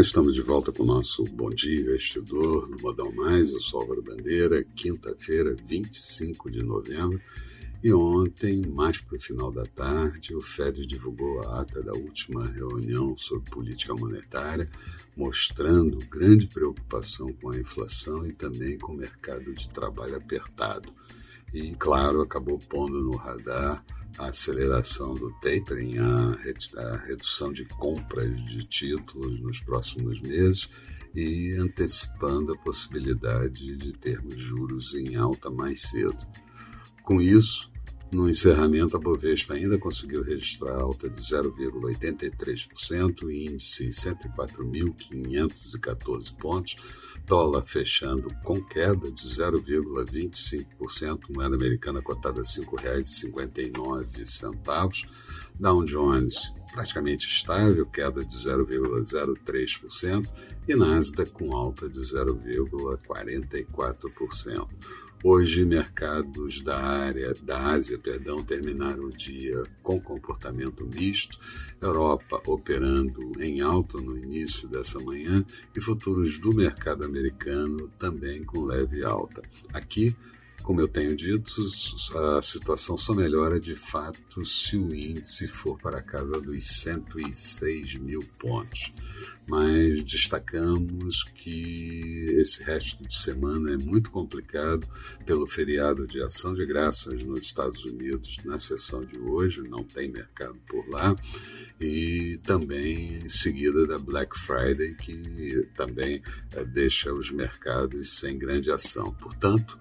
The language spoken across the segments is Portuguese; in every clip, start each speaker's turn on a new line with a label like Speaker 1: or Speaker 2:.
Speaker 1: Estamos de volta com o nosso Bom Dia Investidor no Modal Mais. Eu sou Álvaro Bandeira, quinta-feira, 25 de novembro. E ontem, mais para o final da tarde, o Fed divulgou a ata da última reunião sobre política monetária, mostrando grande preocupação com a inflação e também com o mercado de trabalho apertado. E, claro, acabou pondo no radar a aceleração do tapering, a, redução de compras de títulos nos próximos meses e antecipando a possibilidade de termos juros em alta mais cedo. Com isso, no encerramento, a Bovespa ainda conseguiu registrar alta de 0,83%, índice 104.514 pontos, dólar fechando com queda de 0,25%, moeda americana cotada a R$ 5,59, Dow Jones praticamente estável, queda de 0,03%, e Nasdaq com alta de 0,44%. Hoje, mercados da área da Ásia, perdão, terminaram o dia com comportamento misto, Europa operando em alta no início dessa manhã e futuros do mercado americano também com leve alta. Aqui, como eu tenho dito, a situação só melhora de fato se o índice for para a casa dos 106 mil pontos. Mas destacamos que esse resto de semana é muito complicado pelo feriado de ação de graças nos Estados Unidos na sessão de hoje, não tem mercado por lá, e também em seguida da Black Friday, que também é, deixa os mercados sem grande ação. Portanto,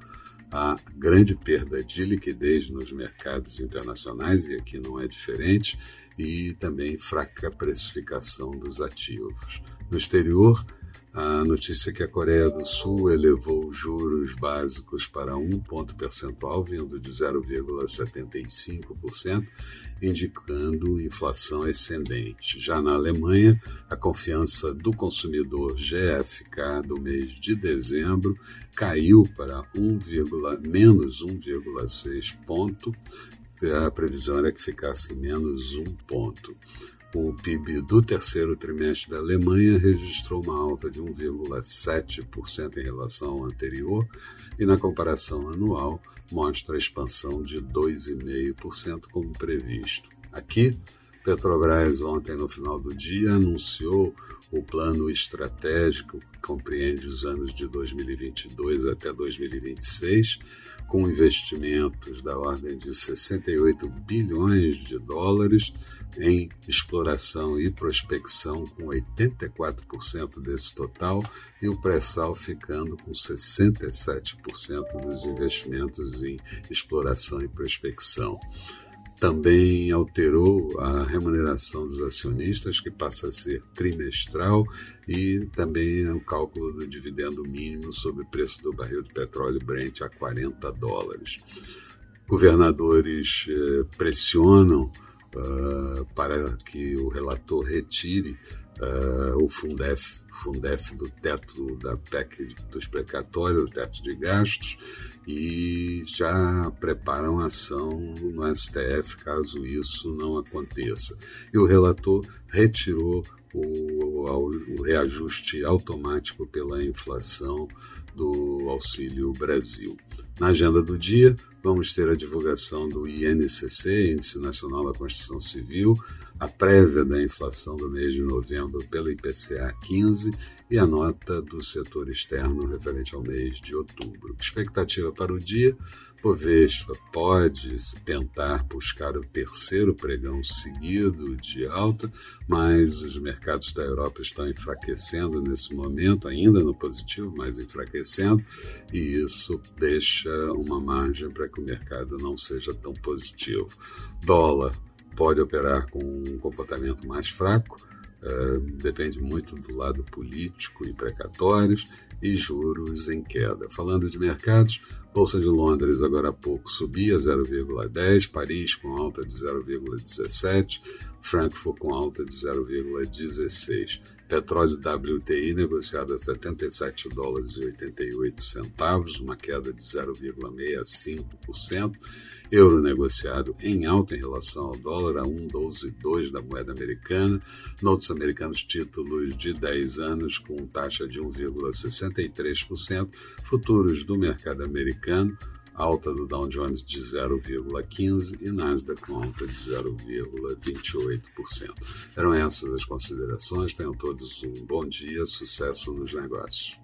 Speaker 1: a grande perda de liquidez nos mercados internacionais, e aqui não é diferente, e também fraca precificação dos ativos. No exterior, a notícia é que a Coreia do Sul elevou os juros básicos para um ponto percentual, vindo de 0,75%, indicando inflação ascendente. Já na Alemanha, a confiança do consumidor GFK do mês de dezembro caiu para 1, menos 1,6 ponto. A previsão era que ficasse menos 1 ponto. O PIB do terceiro trimestre da Alemanha registrou uma alta de 1,7% em relação ao anterior e, na comparação anual, mostra a expansão de 2,5% como previsto. Aqui, Petrobras, ontem, no final do dia, anunciou o plano estratégico compreende os anos de 2022 até 2026, com investimentos da ordem de 68 bilhões de dólares em exploração e prospecção, com 84% desse total, e o pré-sal ficando com 67% dos investimentos em exploração e prospecção também alterou a remuneração dos acionistas, que passa a ser trimestral, e também o cálculo do dividendo mínimo sobre o preço do barril de petróleo Brent a 40 dólares. Governadores eh, pressionam uh, para que o relator retire uh, o Fundef, Fundef do teto da PEC dos precatórios, do teto de gastos, e já preparam ação no STF caso isso não aconteça. E o relator retirou o, o reajuste automático pela inflação do Auxílio Brasil. Na agenda do dia, vamos ter a divulgação do INCC, Índice Nacional da Construção Civil, a prévia da inflação do mês de novembro pela IPCA 15 e a nota do setor externo referente ao mês de outubro. Expectativa para o dia: Bovespa pode tentar buscar o terceiro pregão seguido de alta, mas os mercados da Europa estão enfraquecendo nesse momento, ainda no positivo, mas enfraquecendo, e isso deixa uma margem para que o mercado não seja tão positivo. Dólar pode operar com um comportamento mais fraco, uh, depende muito do lado político e precatórios, e juros em queda. Falando de mercados, Bolsa de Londres agora há pouco subia 0,10, Paris com alta de 0,17, Frankfurt com alta de 0,16. Petróleo WTI negociado a 77 dólares e 88 centavos, uma queda de 0,65%. Euro negociado em alta em relação ao dólar a 1,12,2 da moeda americana. Notes americanos títulos de 10 anos com taxa de 1,63%. Futuros do mercado americano alta do Dow Jones de 0,15% e Nasdaq alta de 0,28%. Eram essas as considerações. Tenham todos um bom dia, sucesso nos negócios.